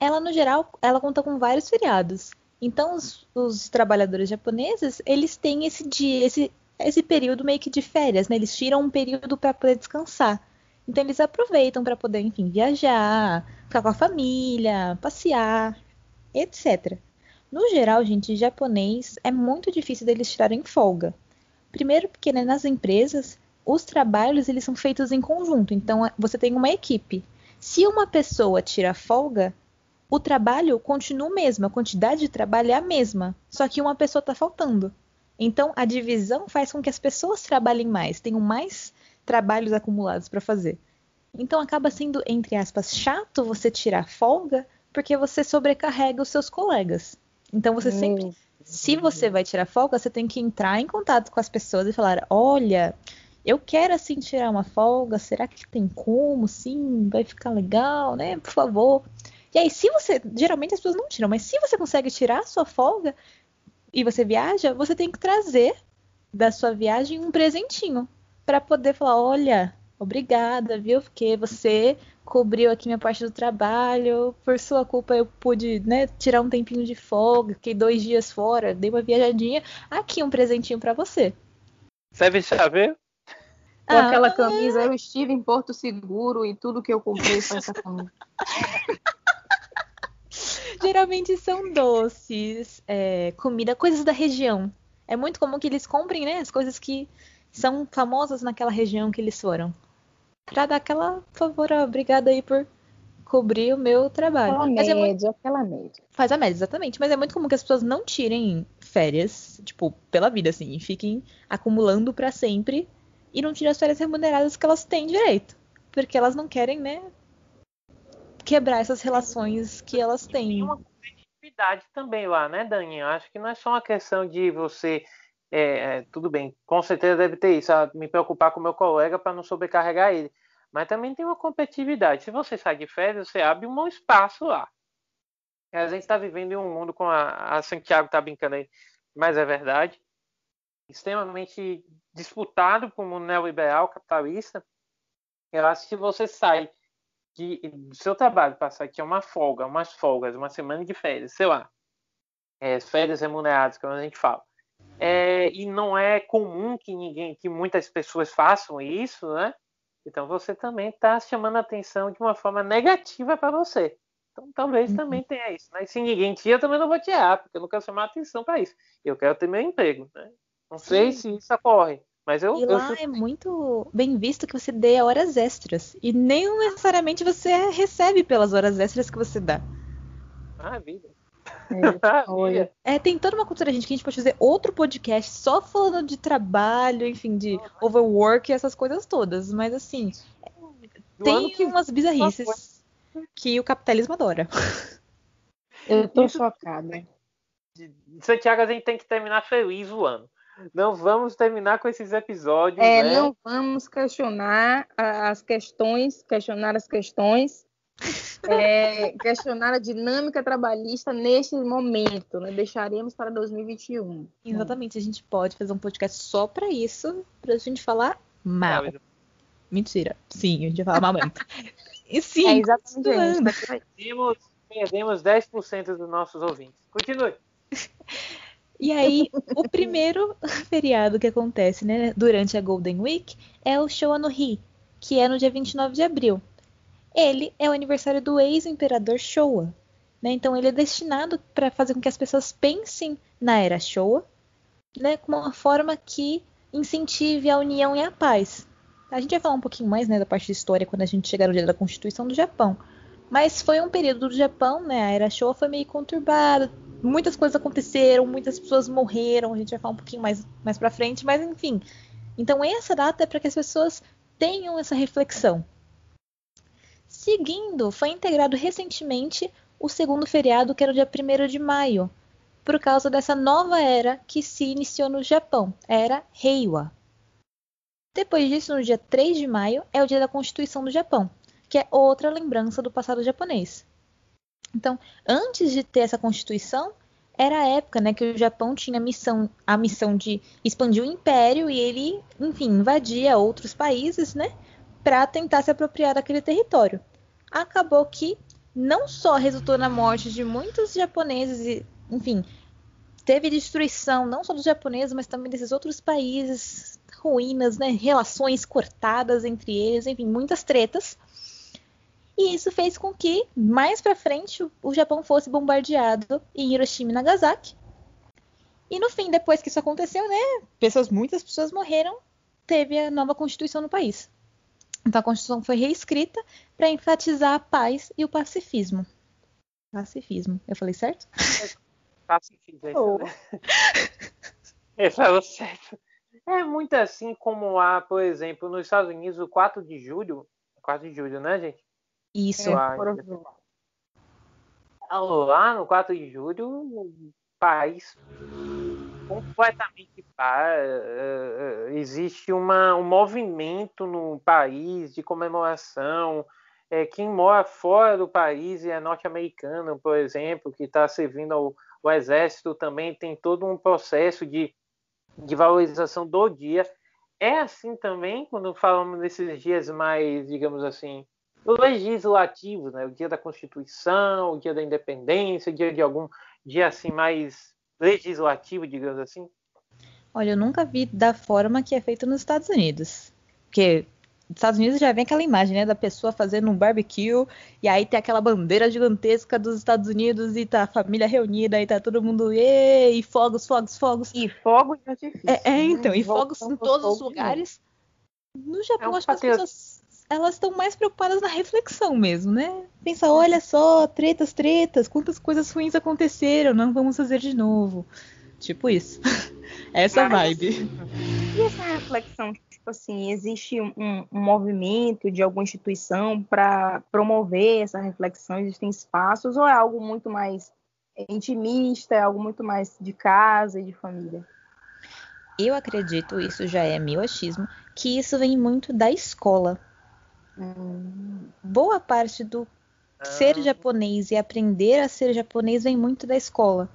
Ela no geral, ela conta com vários feriados. Então os, os trabalhadores japoneses, eles têm esse dia, esse, esse período meio que de férias, né? Eles tiram um período para poder descansar. Então eles aproveitam para poder, enfim, viajar, ficar com a família, passear, etc. No geral, gente, japonês é muito difícil deles tirarem folga. Primeiro porque né, nas empresas os trabalhos eles são feitos em conjunto. Então você tem uma equipe. Se uma pessoa tira folga, o trabalho continua o mesmo, a quantidade de trabalho é a mesma, só que uma pessoa está faltando. Então, a divisão faz com que as pessoas trabalhem mais, tenham mais trabalhos acumulados para fazer. Então, acaba sendo, entre aspas, chato você tirar folga, porque você sobrecarrega os seus colegas. Então, você sempre, se você vai tirar folga, você tem que entrar em contato com as pessoas e falar: olha, eu quero assim tirar uma folga, será que tem como? Sim, vai ficar legal, né? Por favor. E aí, se você. Geralmente as pessoas não tiram, mas se você consegue tirar a sua folga e você viaja, você tem que trazer da sua viagem um presentinho para poder falar: olha, obrigada, viu? Porque você cobriu aqui minha parte do trabalho, por sua culpa eu pude né, tirar um tempinho de folga, fiquei dois dias fora, dei uma viajadinha. Aqui um presentinho para você. Serve chave? Com ah, aquela camisa, eu estive em Porto Seguro e tudo que eu comprei foi essa camisa. Geralmente são doces, é, comida, coisas da região. É muito comum que eles comprem, né, as coisas que são famosas naquela região que eles foram. Pra dar aquela, favor, obrigada aí por cobrir o meu trabalho. Aquela Mas média, é muito... aquela média. Faz a média, exatamente. Mas é muito comum que as pessoas não tirem férias, tipo, pela vida, assim, e fiquem acumulando para sempre e não tirem as férias remuneradas que elas têm direito. Porque elas não querem, né, quebrar essas relações que elas têm. Tem uma competitividade também lá, né, Dani? Eu acho que não é só uma questão de você. É, é, tudo bem, com certeza deve ter isso, me preocupar com meu colega para não sobrecarregar ele. Mas também tem uma competitividade. Se você sai de férias, você abre um espaço lá. A gente está vivendo em um mundo com a, a Santiago está brincando aí, mas é verdade. Extremamente disputado como neoliberal capitalista. Eu acho que se você sai que do seu trabalho passar aqui é uma folga, umas folgas, uma semana de férias, sei lá, é, férias remuneradas, como a gente fala. É, e não é comum que ninguém, que muitas pessoas façam isso, né? Então você também está chamando a atenção de uma forma negativa para você. Então talvez uhum. também tenha isso. Né? se ninguém tira, eu também não vou tirar, porque eu não quero chamar a atenção para isso. Eu quero ter meu emprego. Né? Não sei Sim. se isso ocorre. Mas eu, e lá eu... é muito bem visto que você dê horas extras. E nem necessariamente você recebe pelas horas extras que você dá. Ah, vida. É, é, tem toda uma cultura, gente, que a gente pode fazer outro podcast só falando de trabalho, enfim, de overwork e essas coisas todas. Mas assim, Do tem que... umas bizarrices que o capitalismo adora. Eu tô chocada. Santiago, a gente tem que terminar feliz o ano. Não vamos terminar com esses episódios. É, né? não vamos questionar as questões, questionar as questões, é, questionar a dinâmica trabalhista neste momento, né? Deixaremos para 2021. Exatamente, a gente pode fazer um podcast só para isso, para a gente falar mal. Mentira. Sim, a gente vai falar mal mesmo. E sim, é exatamente. Perdemos, perdemos 10% dos nossos ouvintes. Continue. E aí, o primeiro feriado que acontece né, durante a Golden Week é o Showa no Hi, que é no dia 29 de abril. Ele é o aniversário do ex-imperador Showa. Né? Então, ele é destinado para fazer com que as pessoas pensem na era Showa né, como uma forma que incentive a união e a paz. A gente vai falar um pouquinho mais né, da parte de história quando a gente chegar no dia da Constituição do Japão. Mas foi um período do Japão, né? A era Showa foi meio conturbada, muitas coisas aconteceram, muitas pessoas morreram, a gente vai falar um pouquinho mais, mais pra frente, mas enfim. Então essa data é para que as pessoas tenham essa reflexão. Seguindo, foi integrado recentemente o segundo feriado, que era o dia 1 de maio, por causa dessa nova era que se iniciou no Japão, era Heiwa. Depois disso, no dia 3 de maio, é o dia da Constituição do Japão, que é outra lembrança do passado japonês. Então, antes de ter essa constituição, era a época, né, que o Japão tinha a missão, a missão de expandir o império e ele, enfim, invadia outros países, né, para tentar se apropriar daquele território. Acabou que não só resultou na morte de muitos japoneses e, enfim, teve destruição não só dos japoneses, mas também desses outros países, ruínas, né, relações cortadas entre eles, enfim, muitas tretas. E isso fez com que, mais para frente, o Japão fosse bombardeado em Hiroshima e Nagasaki. E no fim, depois que isso aconteceu, né, pessoas, muitas pessoas morreram, teve a nova constituição no país. Então a constituição foi reescrita para enfatizar a paz e o pacifismo. Pacifismo. Eu falei certo? Pacifismo. É oh. Ele falou certo. É muito assim como há, por exemplo, nos Estados Unidos, o 4 de julho. 4 de julho, né, gente? Isso. É, lá no 4 de julho, o país completamente pá, uh, uh, existe uma, um movimento no país de comemoração. É, quem mora fora do país e é norte-americano, por exemplo, que está servindo ao, ao, exército, também tem todo um processo de, de valorização do dia. É assim também quando falamos desses dias mais, digamos assim, legislativos, né? O dia da Constituição, o dia da Independência, o dia de algum dia assim mais legislativo, digamos assim? Olha, eu nunca vi da forma que é feito nos Estados Unidos. Porque nos Estados Unidos já vem aquela imagem, né, da pessoa fazendo um barbecue e aí tem aquela bandeira gigantesca dos Estados Unidos e tá a família reunida e tá todo mundo e fogos, fogos, fogos. E fogos de artifício. É, é então, e fogos em todos os lugares. No Japão, é um acho que as pessoas elas estão mais preocupadas na reflexão mesmo, né? Pensa, olha só, tretas, tretas, quantas coisas ruins aconteceram, não vamos fazer de novo. Tipo isso. essa Mas, vibe. E essa reflexão, tipo assim, existe um, um movimento de alguma instituição para promover essa reflexão? Existem espaços ou é algo muito mais intimista, é algo muito mais de casa e de família? Eu acredito, isso já é meu achismo, que isso vem muito da escola boa parte do ser ah. japonês e aprender a ser japonês vem muito da escola.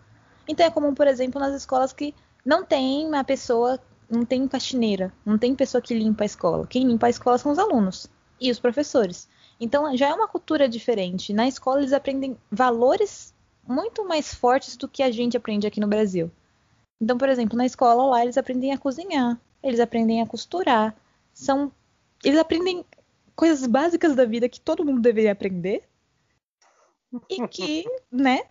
Então é comum, por exemplo, nas escolas que não tem uma pessoa, não tem faxineira, não tem pessoa que limpa a escola. Quem limpa a escola são os alunos e os professores. Então já é uma cultura diferente. Na escola eles aprendem valores muito mais fortes do que a gente aprende aqui no Brasil. Então, por exemplo, na escola lá eles aprendem a cozinhar, eles aprendem a costurar, são eles aprendem coisas básicas da vida que todo mundo deveria aprender e que, né,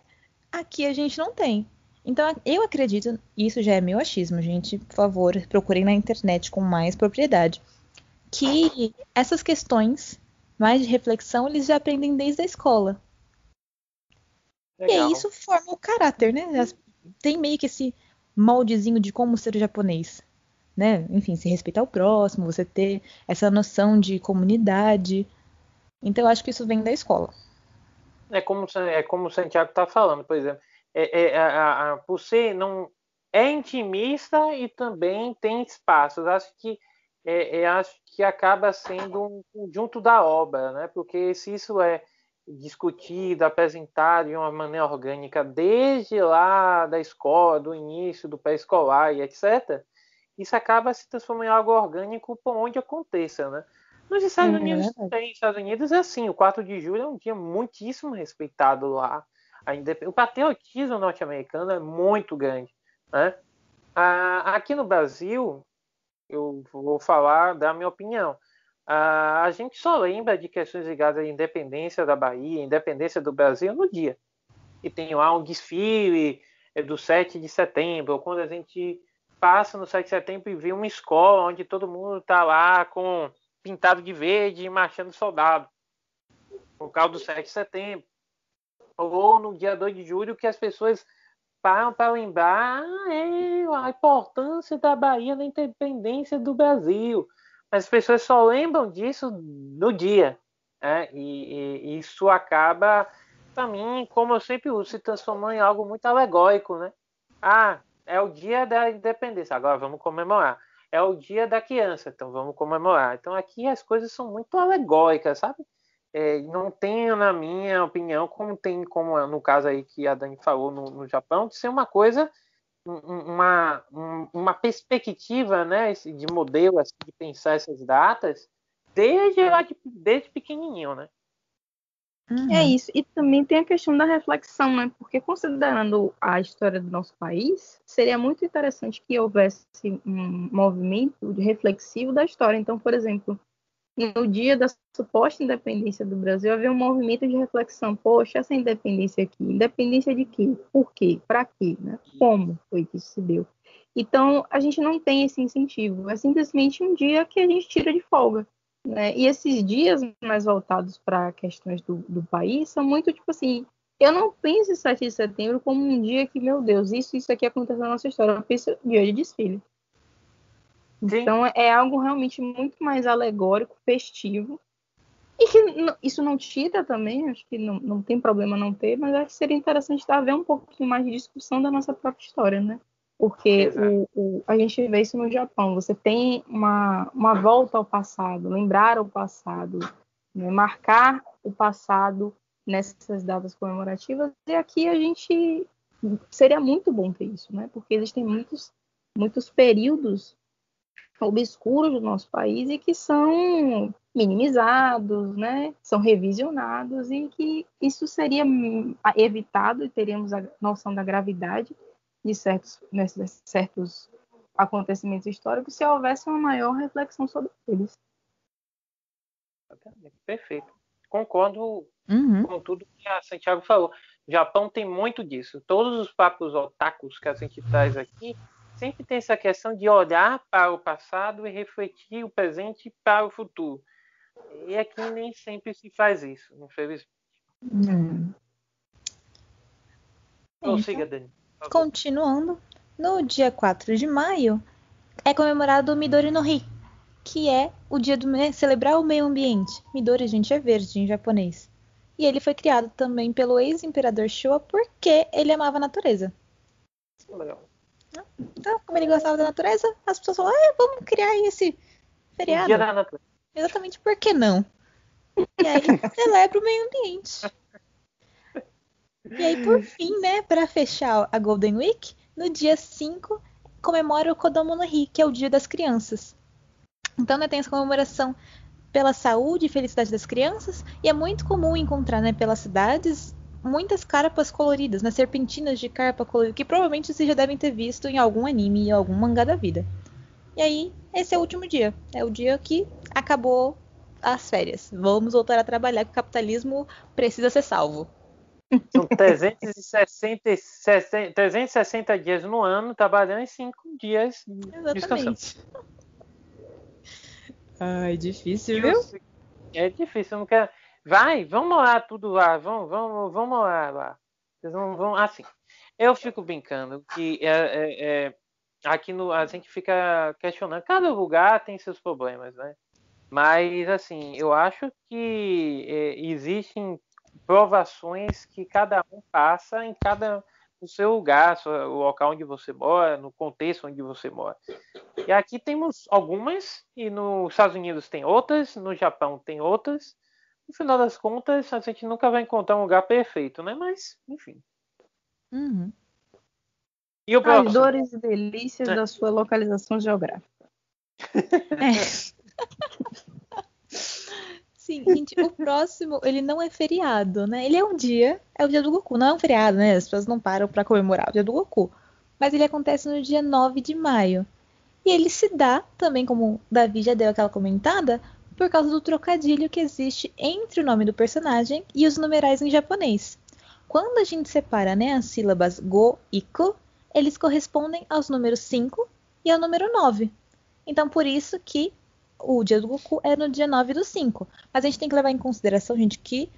aqui a gente não tem. Então, eu acredito, isso já é meu achismo, gente, por favor, procurem na internet com mais propriedade, que essas questões mais de reflexão eles já aprendem desde a escola. Legal. E isso forma o caráter, né? Tem meio que esse moldezinho de como ser japonês né? Enfim, se respeitar o próximo, você ter essa noção de comunidade. Então, eu acho que isso vem da escola. É como, é como o Santiago está falando, por exemplo. É, é, a, a, ser não é intimista e também tem espaços. Acho que é, é, acho que acaba sendo um conjunto da obra, né? Porque se isso é discutido, apresentado de uma maneira orgânica desde lá da escola, do início do pré-escolar e etc, isso acaba se transformando em algo orgânico por onde aconteça, né? Nos Estados é, Unidos, é Estados Unidos é assim, o 4 de julho é um dia muitíssimo respeitado lá. O patriotismo norte-americano é muito grande, né? aqui no Brasil, eu vou falar da minha opinião. a gente só lembra de questões ligadas à independência da Bahia, independência do Brasil no dia. E tem lá um desfile é, do 7 de setembro, quando a gente passa no 7 de setembro e vê uma escola onde todo mundo está lá com pintado de verde e marchando soldado. Por causa do 7 de setembro. Ou no dia 2 de julho que as pessoas param para lembrar ah, é, a importância da Bahia na independência do Brasil. Mas as pessoas só lembram disso no dia. Né? E, e, isso acaba, para mim, como eu sempre uso, se transformando em algo muito alegórico. Né? Ah, é o dia da independência, agora vamos comemorar. É o dia da criança, então vamos comemorar. Então aqui as coisas são muito alegóricas, sabe? é, não tem, na minha opinião, como tem, como no caso aí que a Dani falou no, no Japão, de ser uma coisa, uma, uma perspectiva né, de modelo assim, de pensar essas datas desde, desde pequenininho, né? Uhum. É isso. E também tem a questão da reflexão, né? Porque considerando a história do nosso país, seria muito interessante que houvesse um movimento reflexivo da história. Então, por exemplo, no dia da suposta independência do Brasil, havia um movimento de reflexão. Poxa, essa independência aqui, independência de quê? Por quê? Para quê? Né? Como foi que isso se deu? Então, a gente não tem esse incentivo. É simplesmente um dia que a gente tira de folga. Né? E esses dias mais voltados para questões do, do país são muito tipo assim. Eu não penso em 7 de setembro como um dia que, meu Deus, isso isso aqui aconteceu na nossa história. Eu penso dia de desfile. Sim. Então é algo realmente muito mais alegórico, festivo. E que isso não tira também, acho que não, não tem problema não ter, mas acho que seria interessante haver um pouquinho mais de discussão da nossa própria história, né? Porque o, o, a gente vê isso no Japão. Você tem uma, uma volta ao passado, lembrar o passado, né? marcar o passado nessas datas comemorativas. E aqui a gente seria muito bom ter isso, né? Porque existem muitos, muitos períodos obscuros do nosso país e que são minimizados, né? São revisionados e que isso seria evitado e teríamos a noção da gravidade de certos, né, certos acontecimentos históricos se houvesse uma maior reflexão sobre eles. Perfeito. Concordo uhum. com tudo que a Santiago falou. O Japão tem muito disso. Todos os papos otakus que a gente traz aqui sempre tem essa questão de olhar para o passado e refletir o presente para o futuro. E aqui nem sempre se faz isso, infelizmente. Hum. Prossiga, então, Dani. Continuando, no dia 4 de maio é comemorado o Midori no Hi, que é o dia de celebrar o meio ambiente. Midori, gente, é verde em japonês. E ele foi criado também pelo ex-imperador Showa porque ele amava a natureza. Então, como ele gostava da natureza, as pessoas falaram, ah, vamos criar esse feriado. Dia da natureza. Exatamente, por que não? E aí celebra o meio ambiente. E aí, por fim, né, para fechar a Golden Week, no dia 5 comemora o Kodomo no Hi, que é o Dia das Crianças. Então, né, tem essa comemoração pela saúde e felicidade das crianças, e é muito comum encontrar, né, pelas cidades, muitas carpas coloridas, né, serpentinas de carpa colorida, que provavelmente vocês já devem ter visto em algum anime ou algum mangá da vida. E aí, esse é o último dia. É o dia que acabou as férias. Vamos voltar a trabalhar, que o capitalismo precisa ser salvo. São 360, 360 dias no ano, trabalhando em 5 dias Exatamente. Ai, difícil, viu? É difícil, eu não quero. Vai, vamos lá, tudo lá, vamos, vamos, vamos lá, lá. Vocês vão, vão, assim. Eu fico brincando que é, é, é, aqui no, a gente fica questionando, cada lugar tem seus problemas, né? Mas assim, eu acho que é, existem provações que cada um passa em cada no seu lugar, o local onde você mora, no contexto onde você mora. E aqui temos algumas, e nos Estados Unidos tem outras, no Japão tem outras. No final das contas, a gente nunca vai encontrar um lugar perfeito, né? Mas, enfim. Uhum. E o As dores e delícias é. da sua localização geográfica. É. Sim, gente, o próximo, ele não é feriado, né? Ele é um dia, é o dia do Goku, não é um feriado, né? As pessoas não param para comemorar o dia do Goku. Mas ele acontece no dia 9 de maio. E ele se dá, também como o Davi já deu aquela comentada, por causa do trocadilho que existe entre o nome do personagem e os numerais em japonês. Quando a gente separa né, as sílabas go e ku, eles correspondem aos números 5 e ao número 9. Então, por isso que o dia do Goku é no dia 9 do 5. Mas a gente tem que levar em consideração, gente, que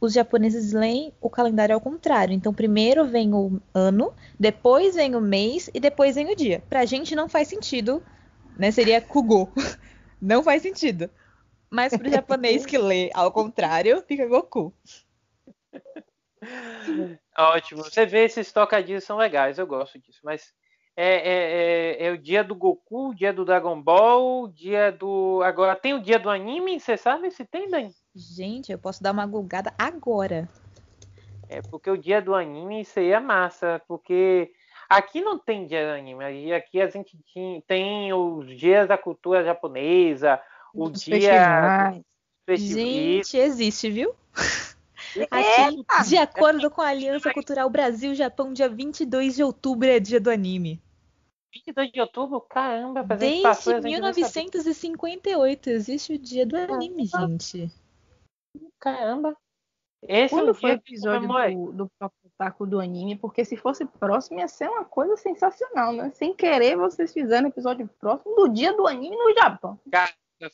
os japoneses leem o calendário ao contrário. Então, primeiro vem o ano, depois vem o mês e depois vem o dia. Pra gente não faz sentido, né? Seria Kugo. não faz sentido. Mas pro japonês que lê ao contrário, fica Goku. Ótimo. Você vê esses tocadilhos são legais, eu gosto disso. Mas é, é, é, é o dia do Goku, o dia do Dragon Ball, o dia do. Agora tem o dia do anime, você sabe se tem, Dani? Gente, eu posso dar uma gulgada agora. É porque o dia do anime aí é massa, porque aqui não tem dia do anime, aqui a gente tem os dias da cultura japonesa, o Dos dia festivais. Gente, existe, viu? Aqui, de acordo com a Aliança Cultural Brasil-Japão, dia 22 de outubro é dia do anime. 22 de outubro, caramba, Desde gente não sabia. 1958 existe o dia do anime, gente. Caramba. Esse é Quando foi o dia que episódio do, do Taco do anime? Porque se fosse próximo ia ser uma coisa sensacional, né? Sem querer, vocês fizeram episódio próximo do dia do anime no Japão.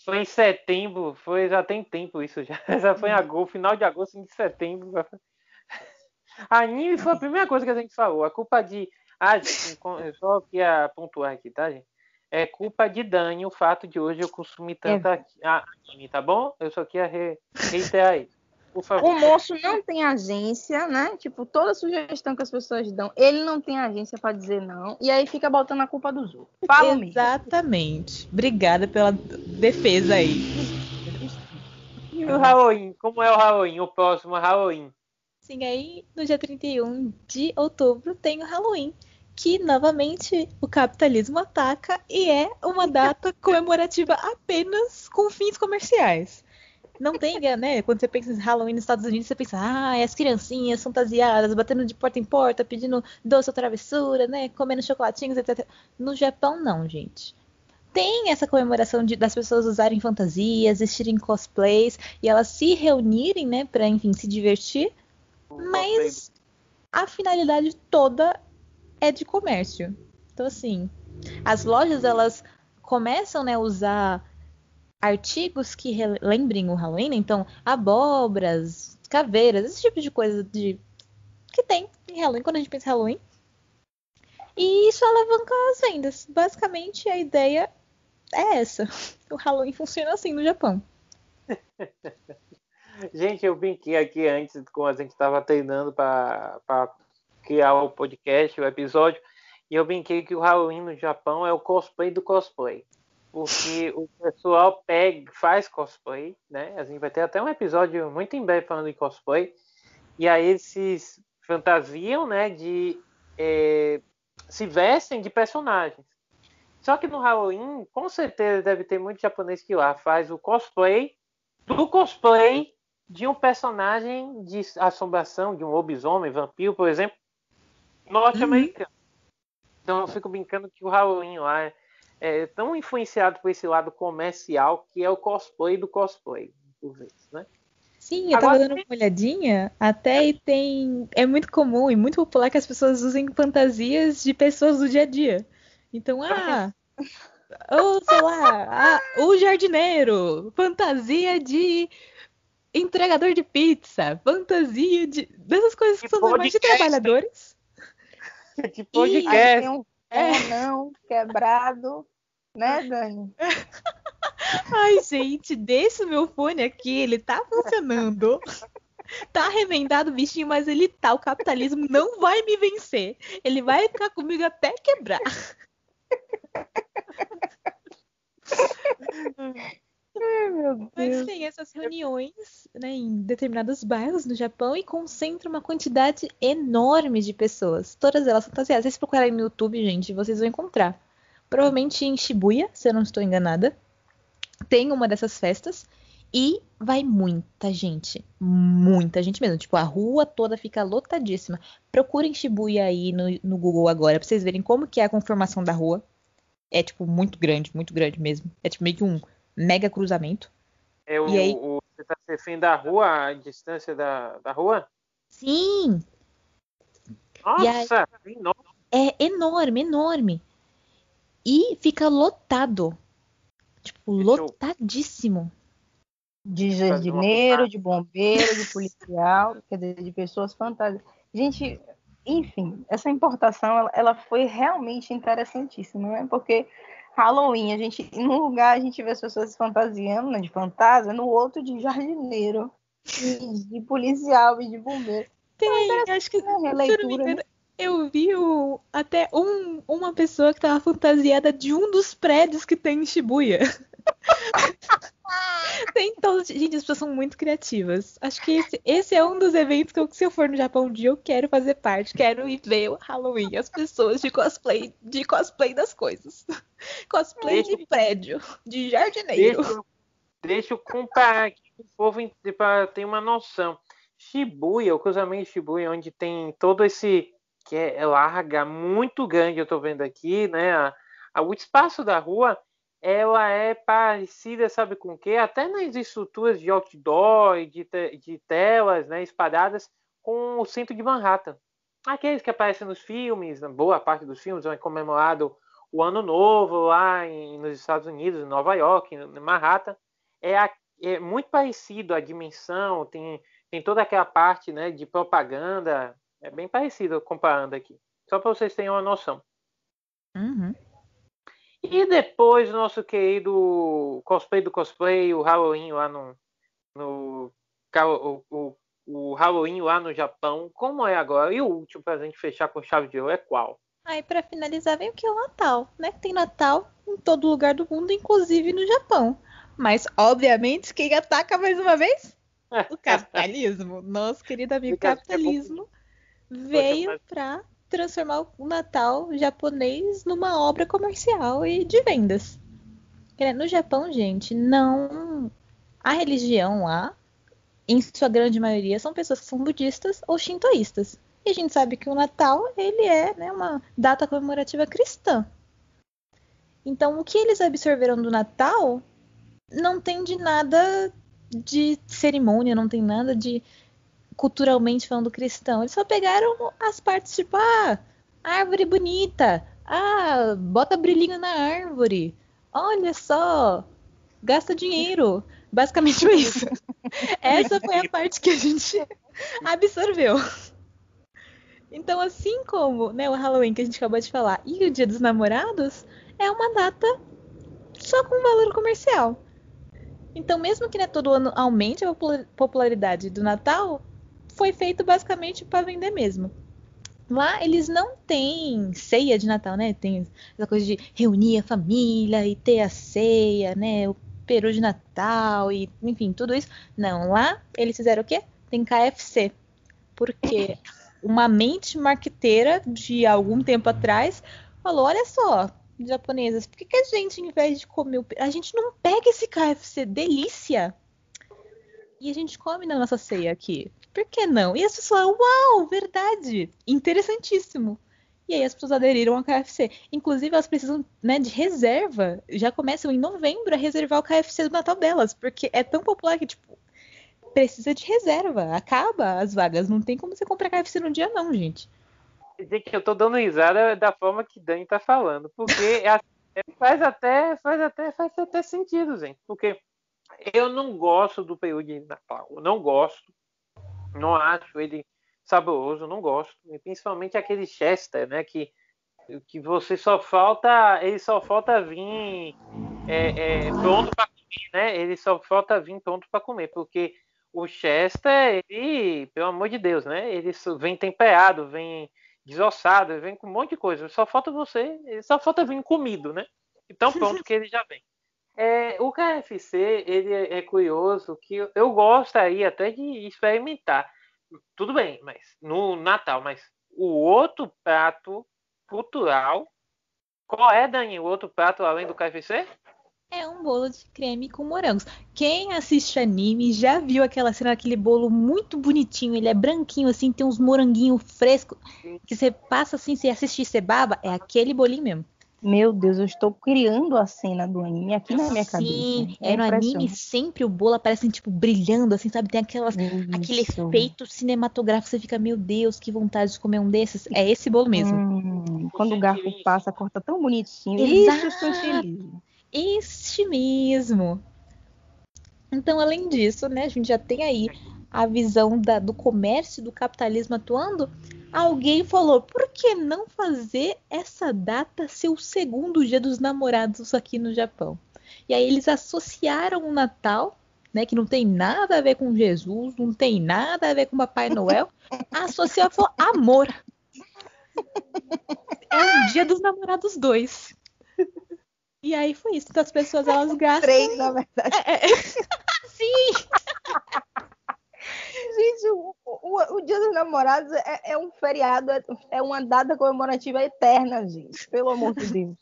Foi em setembro, foi, já tem tempo isso já. Já foi em agosto, final de agosto, de setembro. Anime foi a primeira coisa que a gente falou. A culpa de. Ah, só queria pontuar aqui, tá, gente? É culpa de Dani o fato de hoje eu consumir tanto aqui- ah, anime, tá bom? Eu só queria re- reiterar isso. Favor. O moço não tem agência, né? Tipo, toda sugestão que as pessoas dão, ele não tem agência pra dizer não. E aí fica botando a culpa dos outros. Fala mesmo. Exatamente. Obrigada pela defesa aí. E o Halloween? Como é o Halloween? O próximo Halloween? Sim, aí no dia 31 de outubro tem o Halloween, que novamente o capitalismo ataca e é uma data comemorativa apenas com fins comerciais. Não tem, né? Quando você pensa em Halloween nos Estados Unidos, você pensa, ah, as criancinhas fantasiadas, batendo de porta em porta, pedindo doce ou travessura, né? Comendo chocolatinhos, etc. No Japão, não, gente. Tem essa comemoração de- das pessoas usarem fantasias, vestirem cosplays e elas se reunirem, né, pra, enfim, se divertir. Mas a finalidade toda é de comércio. Então, assim, as lojas elas começam né, a usar artigos que re- lembrem o Halloween, né? então abóboras, caveiras, esse tipo de coisa de que tem em Halloween quando a gente pensa em Halloween. E isso alavanca as vendas. Basicamente a ideia é essa. O Halloween funciona assim no Japão. Gente, eu brinquei aqui antes, quando a gente estava treinando para criar o podcast, o episódio, e eu brinquei que o Halloween no Japão é o cosplay do cosplay. Porque o pessoal pega, faz cosplay, né? A gente vai ter até um episódio muito em breve falando de cosplay. E aí eles se fantasiam, né? De. eh, se vestem de personagens. Só que no Halloween, com certeza deve ter muito japonês que lá faz o cosplay do cosplay de um personagem de assombração, de um lobisomem, vampiro, por exemplo, norte-americano. Então eu fico brincando que o Halloween lá é, é tão influenciado por esse lado comercial que é o cosplay do cosplay, por vezes, né? Sim, eu tava Agora dando uma olhadinha, até e tem. É muito comum e muito popular que as pessoas usem fantasias de pessoas do dia a dia. Então, ah. Ou sei lá, ah, o jardineiro, fantasia de entregador de pizza, fantasia de. dessas coisas que são normais de trabalhadores. Aí podcast. tem um É. não quebrado, né, Dani? Ai, gente, desse meu fone aqui, ele tá funcionando. Tá remendado o bichinho, mas ele tá. O capitalismo não vai me vencer. Ele vai ficar comigo até quebrar. Ai, meu Mas tem essas reuniões né, em determinados bairros no Japão e concentra uma quantidade enorme de pessoas. Todas elas fantasiadas. Se vocês procurarem no YouTube, gente, vocês vão encontrar. Provavelmente em Shibuya, se eu não estou enganada, tem uma dessas festas e vai muita gente. Muita gente mesmo. Tipo, a rua toda fica lotadíssima. Procurem Shibuya aí no, no Google agora pra vocês verem como que é a conformação da rua. É, tipo, muito grande, muito grande mesmo. É tipo meio que um mega cruzamento. É o, E aí? o- você está se referindo da rua, a distância da, da rua? Sim, Nossa, enorme. é enorme, enorme. E fica lotado. Tipo, Deixa eu- De lotadíssimo. Uma jardineiro, de bombeiro, de policial, quer dizer, de pessoas fantasiadas. Gente, enfim, essa importação ela, ela foi realmente interessantíssima, né? Porque Halloween, a gente, num lugar a gente vê as pessoas se fantasiando né, de fantasma, no outro de jardineiro, e de policial e de bombeiro. Tem, acho que, Né? não me Releitura, engano, né? Eu vi o, até um, uma pessoa que tava fantasiada de um dos prédios que tem em Shibuya. tem todos. Gente, as pessoas são muito criativas. Acho que esse, esse é um dos eventos que eu, se eu for no Japão um dia eu quero fazer parte. Quero ir ver o Halloween, as pessoas de cosplay, de cosplay das coisas. Cosplay Deixa- de prédio, de jardineiro. Deixa, eu- deixa eu comparar aqui o povo para ter uma noção. Shibuya, o cruzamento de Shibuya, onde tem todo esse que é, larga, muito grande, eu tô vendo aqui, né? A, a- o espaço da rua, ela é parecida, sabe com o quê? Até nas estruturas de outdoor de, te- de telas, né, espalhadas com o centro de Manhattan. Aqueles que aparecem nos filmes, na boa parte dos filmes, é comemorado o Ano Novo lá em, nos Estados Unidos, em Nova York, em Manhattan. É, a- é muito parecido a dimensão, tem, tem toda aquela parte né, de propaganda, é bem parecido comparando aqui, só para vocês terem uma noção. Uhum. E depois o nosso querido cosplay do cosplay, o Halloween lá no. no o, o, o Halloween lá no Japão, como é agora? E o último pra gente fechar com chave de ouro é qual? Aí, pra finalizar, vem o que é o Natal, né? Tem Natal em todo lugar do mundo, inclusive no Japão. Mas, obviamente, quem ataca mais uma vez? O capitalismo. Nosso querido amigo capitalismo veio pra transformar o Natal japonês numa obra comercial e de vendas. No Japão, gente, não. A religião lá, em sua grande maioria, são pessoas que são budistas ou shintoístas. E a gente sabe que o Natal, ele é né, uma data comemorativa cristã. Então, o que eles absorveram do Natal não tem de nada de cerimônia, não tem nada de culturalmente falando cristão. Eles só pegaram as partes tipo, ah, árvore bonita, ah, bota brilhinho na árvore, olha só, gasta dinheiro. Basicamente foi isso. Essa foi a parte que a gente absorveu. Então, assim como né, o Halloween que a gente acabou de falar e o Dia dos Namorados, é uma data só com valor comercial. Então, mesmo que né, todo ano aumente a popula- popularidade do Natal, foi feito basicamente para vender mesmo. Lá eles não têm ceia de Natal, né? Tem essa coisa de reunir a família e ter a ceia, né? O peru de Natal e enfim, tudo isso. Não, lá eles fizeram o quê? Tem KFC. Porque uma mente marqueteira de algum tempo atrás falou: olha só, japonesas, por que, que a gente, em vez de comer o. A gente não pega esse KFC, delícia! E a gente come na nossa ceia aqui. Por que não? E as pessoas uau, verdade! Interessantíssimo. E aí as pessoas aderiram ao KFC. Inclusive, elas precisam né, de reserva. Já começam em novembro a reservar o KFC do Natal delas. Porque é tão popular que, tipo, precisa de reserva. Acaba as vagas. Não tem como você comprar KFC no dia, não, gente. Dizer que eu tô dando risada da forma que Dani tá falando, porque é- é- faz até faz até faz até sentido, gente, porque eu não gosto do peru de Natal, eu não gosto, não acho ele saboroso, não gosto, e principalmente aquele Chester, né, que que você só falta, ele só falta vir é, é, pronto para comer, né? Ele só falta vir pronto para comer, porque o Chester, ele, pelo amor de Deus, né? Ele vem temperado, vem desossado, vem com um monte de coisa. Só falta você, só falta vir comido, né? Então pronto que ele já vem. É, o KFC, ele é, é curioso que eu, eu gostaria até de experimentar. Tudo bem, mas no Natal, mas o outro prato cultural, qual é, Dani, o outro prato além do KFC? É um bolo de creme com morangos. Quem assiste anime já viu aquela cena, aquele bolo muito bonitinho. Ele é branquinho, assim, tem uns moranguinhos frescos. Que você passa assim, você assiste e você baba. É aquele bolinho mesmo. Meu Deus, eu estou criando a cena do anime aqui na minha Sim, cabeça. é, no anime sempre o bolo aparece, tipo, brilhando, assim, sabe? Tem aquelas, aquele efeito cinematográfico. Você fica, meu Deus, que vontade de comer um desses. É esse bolo mesmo. Hum, quando o garfo passa, corta tão bonitinho. Exato. Isso, chantilismo. Este mesmo. Então, além disso, né, a gente já tem aí a visão da- do comércio do capitalismo atuando. Alguém falou, por que não fazer essa data ser o segundo dia dos namorados aqui no Japão? E aí eles associaram o Natal, né, que não tem nada a ver com Jesus, não tem nada a ver com Papai Noel, associou falou amor. É um dia dos namorados dois. E aí foi isso. Então as pessoas elas gastam. Três, na verdade. É, é. Sim! Gente, o, o, o Dia dos Namorados é, é um feriado, é, é uma data comemorativa eterna, gente. Pelo amor de Deus.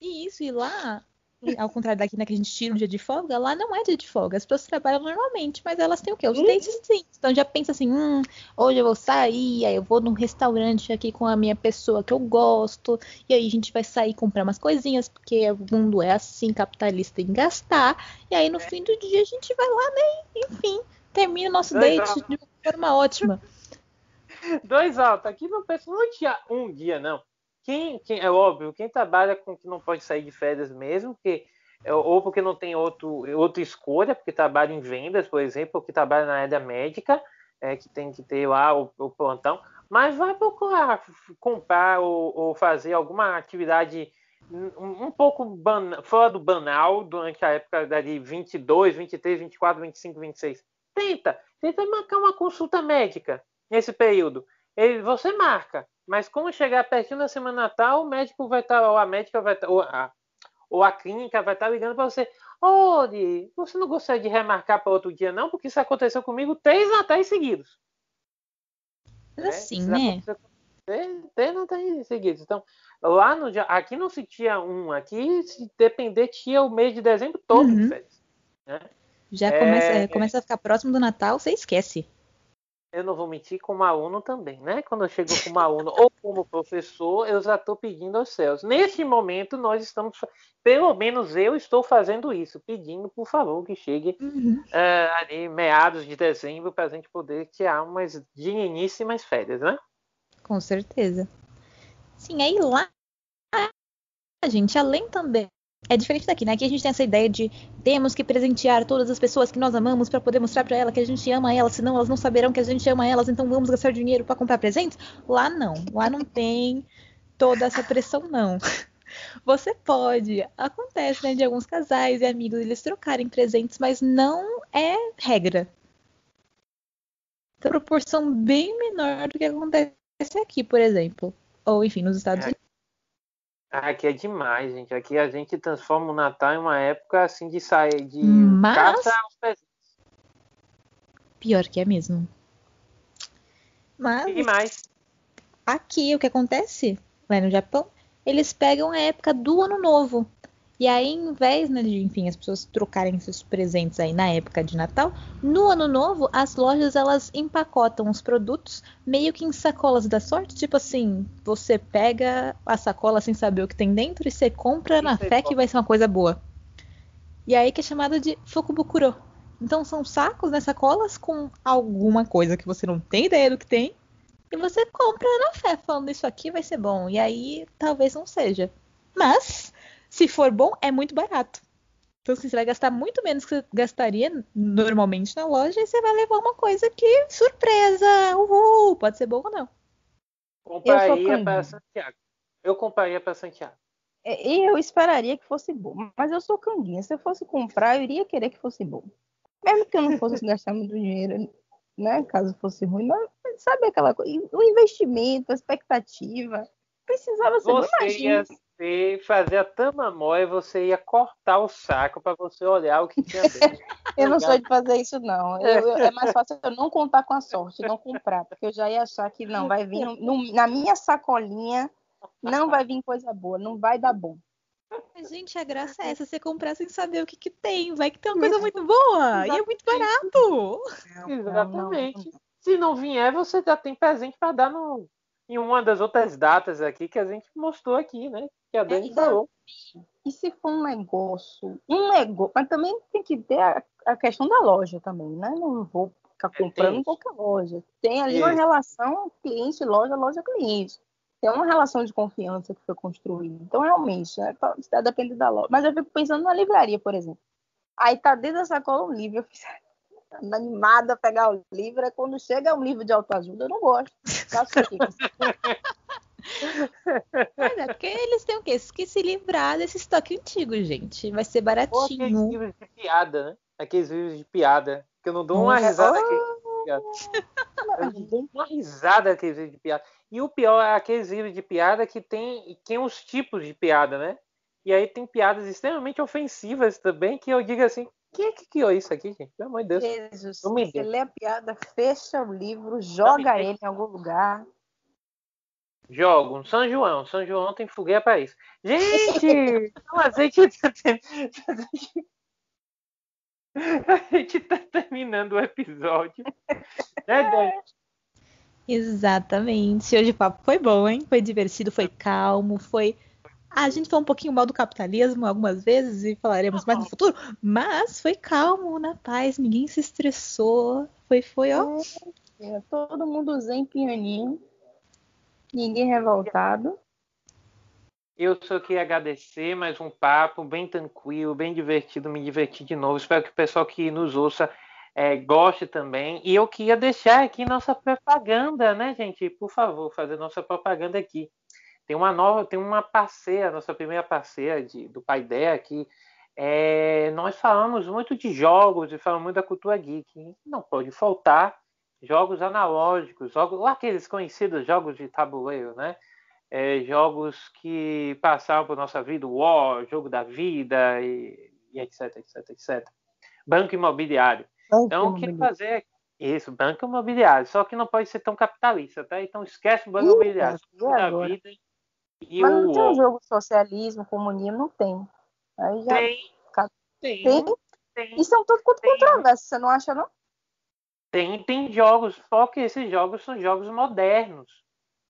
E isso, e lá, ao contrário daqui, né, que a gente tira um dia de folga, lá não é dia de folga. As pessoas trabalham normalmente, mas elas têm o quê? Os Uhum. dentes sim. Então já pensa assim, hum, hoje eu vou sair, aí eu vou num restaurante aqui com a minha pessoa que eu gosto, e aí a gente vai sair comprar umas coisinhas, porque o mundo é assim, capitalista em gastar, e aí no fim do dia a gente vai lá, né, enfim, termina o nosso Legal. date de uma forma ótima. Dois altos. Aqui não pensa, não tinha um dia, não. Quem, quem, é óbvio, quem trabalha com que não pode sair de férias mesmo, porque, é, ou porque não tem outro, outra escolha, porque trabalha em vendas, por exemplo, ou que trabalha na área médica, é, que tem que ter lá o, o plantão, mas vai procurar comprar ou, ou fazer alguma atividade um, um pouco bana- fora do banal durante a época de 22, 23, 24, 25, 26. Tenta, tenta marcar uma consulta médica nesse período. Ele, você marca, mas quando chegar pertinho da semana natal, o médico vai estar, ou a médica vai estar, ou a, ou a clínica vai estar ligando para você. Olhe, você não gostaria de remarcar para outro dia, não? Porque isso aconteceu comigo três natais seguidos. Mas né? assim, né? com- Três natais seguidos. Então, lá no dia- aqui não se tinha um, aqui se depender tinha o mês de dezembro todo Uhum. né? Já É, começa, é. começa a ficar próximo do Natal, você esquece. Eu não vou mentir, como aluno também, né? Quando eu chego como aluno ou como professor, eu já estou pedindo aos céus. Neste momento, nós estamos, pelo menos eu estou fazendo isso, pedindo, por favor, que chegue Uhum. eh, ali meados de dezembro para a gente poder tirar umas digníssimas férias, né? Com certeza. Sim, aí lá, a gente, além também. É diferente daqui, né? Aqui a gente tem essa ideia de temos que presentear todas as pessoas que nós amamos para poder mostrar para ela que a gente ama elas, senão elas não saberão que a gente ama elas, então vamos gastar dinheiro para comprar presentes. Lá não, lá não tem toda essa pressão não. Você pode, acontece, né, de alguns casais e amigos eles trocarem presentes, mas não é regra. Proporção bem menor do que acontece aqui, por exemplo. Ou, enfim, nos Estados É. Unidos. Aqui é demais, gente. Aqui a gente transforma o Natal em uma época assim de sair de Mas- caça aos presentes. Pior que é mesmo. Mas E mais. aqui o que acontece lá no Japão, eles pegam a época do ano novo. E aí, em vez né, de, enfim, as pessoas trocarem seus presentes aí na época de Natal, no ano novo, as lojas elas empacotam os produtos meio que em sacolas da sorte. Tipo assim, você pega a sacola sem saber o que tem dentro e você compra E na fé que vai ser uma coisa boa. E aí que é chamado de fukubukuro. Então são sacos, né, sacolas com alguma coisa que você não tem ideia do que tem. E você compra na fé, falando isso aqui vai ser bom. E aí talvez não seja. Mas, se for bom, é muito barato. Então, assim, você vai gastar muito menos que você gastaria normalmente na loja e você vai levar uma coisa que, surpresa! Uhul! Pode ser bom ou não. Compraria para Santiago. Eu compraria para Santiago. É, E eu esperaria que fosse bom. Mas eu sou canguinha. Se eu fosse comprar, eu iria querer que fosse bom. Mesmo que eu não fosse gastar muito dinheiro, né? Caso fosse ruim. Mas sabe aquela coisa? O investimento, a expectativa. Precisava ser bom. Você ia Ser, fazer a tamamóia e você ia cortar o saco para você olhar o que tinha dentro. Eu não sou de fazer isso, não. Eu- eu- é mais fácil eu não contar com a sorte, não comprar. Porque eu já ia achar que não, vai vir no- no- na minha sacolinha, não vai vir coisa boa, não vai dar bom. Mas, gente, a graça é essa, você comprar sem saber o que, que tem. Vai que tem uma coisa muito boa. E é muito barato. Exatamente. Se não vier, você já tem presente para dar no, em uma das outras datas aqui que a gente mostrou aqui, né? Que a Dani e falou. E se for um negócio, um negócio, mas também tem que ter a, a questão da loja também, né? Não vou ficar É, comprando em isso. qualquer loja. Tem ali uma relação cliente-loja, loja-cliente. Tem uma relação de confiança que foi construída. Então, realmente, né, tá- está dependendo da loja. Mas eu fico pensando na livraria, por exemplo. Aí tá dentro da sacola um livro. Eu fico animada a pegar o livro. Aí quando chega um livro de autoajuda, eu não gosto. Quê? Mas é porque eles têm o quê? Que se livrar desse estoque antigo, gente. Vai ser Ou aqueles baratinho. livros de piada, né? Aqueles livros de piada. Que eu não dou uma Nossa, risada aqui. Eu dou uma risada aqueles vídeos de piada. E o pior é aqueles vídeos de piada que tem, tem os tipos de piada, né? E aí tem piadas extremamente ofensivas também, que eu digo assim, quem é que criou isso aqui, gente? Pelo amor de Deus. Jesus, Não me você lê a piada, fecha o livro, joga ele em algum lugar. Jogo, São João. São João tem fogueira para isso. Gente! então a gente tá A gente tá terminando o episódio. Né, Dani? Exatamente. Hoje o papo foi bom, hein? Foi divertido, foi calmo, foi. Ah, a gente falou um pouquinho mal do capitalismo algumas vezes e falaremos mais no futuro, mas foi calmo, na paz, ninguém se estressou. Foi, foi, ó. É, Todo mundo zen pianinho. Ninguém revoltado. Eu só queria agradecer mais um papo bem tranquilo, bem divertido, me diverti de novo. Espero que o pessoal que nos ouça eh, goste também. E eu queria deixar aqui nossa propaganda, né, gente? Por favor, fazer nossa propaganda aqui. Tem uma nova, tem uma parceira, nossa primeira parceira de, do Paideia que eh, nós falamos muito de jogos e falamos muito da cultura geek. Não pode faltar jogos analógicos, jogos, aqueles conhecidos jogos de tabuleiro, né? é, jogos que passaram por nossa vida, War, Jogo da Vida, e, e etc, etc, etc. Banco imobiliário. Então, o que fazer? Isso, banco imobiliário. Só que não pode ser tão capitalista, tá? Então, esquece o banco Ih, imobiliário. Jogo da vida e Mas o não tem um jogo socialismo, comunismo, não tem. Aí já Tem, tem, tem. tem, E são tudo quanto Tem. controverso, você não acha, não? tem, tem jogos, só que esses jogos são jogos modernos.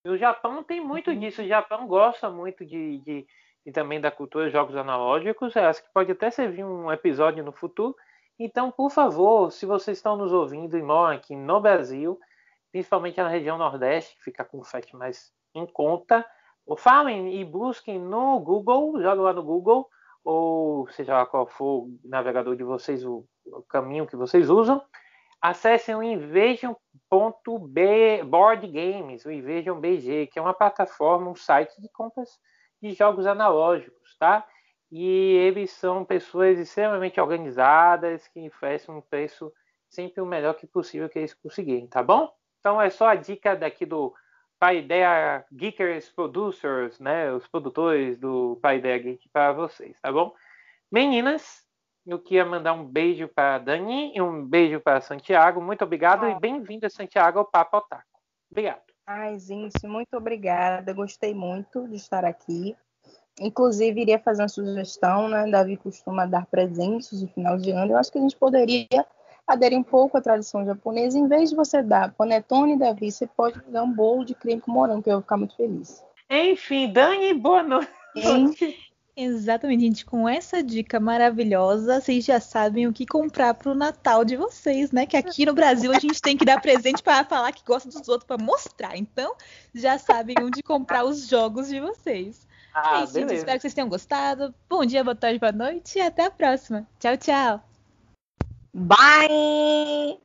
E o Japão tem muito Uhum. disso. O Japão gosta muito de, de, de também da cultura de jogos analógicos. Eu acho que pode até servir um episódio no futuro. Então, por favor, se vocês estão nos ouvindo e moram aqui no Brasil, principalmente na região Nordeste, que fica com o frete mais em conta, ou falem e busquem no Google, joga lá no Google, ou seja lá qual for o navegador de vocês, o, o caminho que vocês usam, acessem o Invasion.board Games, o Invasion BG, que é uma plataforma, um site de compras de jogos analógicos, tá? E eles são pessoas extremamente organizadas que oferecem um preço sempre o melhor que possível que eles conseguirem, tá bom? Então é só a dica daqui do Paideia Geekers Producers, né? Os produtores do Paideia Geek para vocês, tá bom? Meninas, eu queria mandar um beijo para Dani e um beijo para Santiago. Muito obrigado Ah. e bem-vindo, Santiago, ao Papo Otaku. Obrigado. Ai, gente, muito obrigada. Gostei muito de estar aqui. Inclusive, iria fazer uma sugestão, né? Davi costuma dar presentes no final de ano. Eu acho que a gente poderia aderir um pouco à tradição japonesa. Em vez de você dar panetone, Davi, você pode dar um bolo de creme com morango, que eu vou ficar muito feliz. Enfim, Dani, boa noite. Hein? Exatamente, gente. Com essa dica maravilhosa, vocês já sabem o que comprar pro Natal de vocês, né? Que aqui no Brasil a gente tem que dar presente para falar que gosta dos outros, para mostrar. Então, já sabem onde comprar os jogos de vocês. é Ah, isso, gente. Espero que vocês tenham gostado. Bom dia, boa tarde, boa noite e até a próxima. Tchau, tchau. Bye!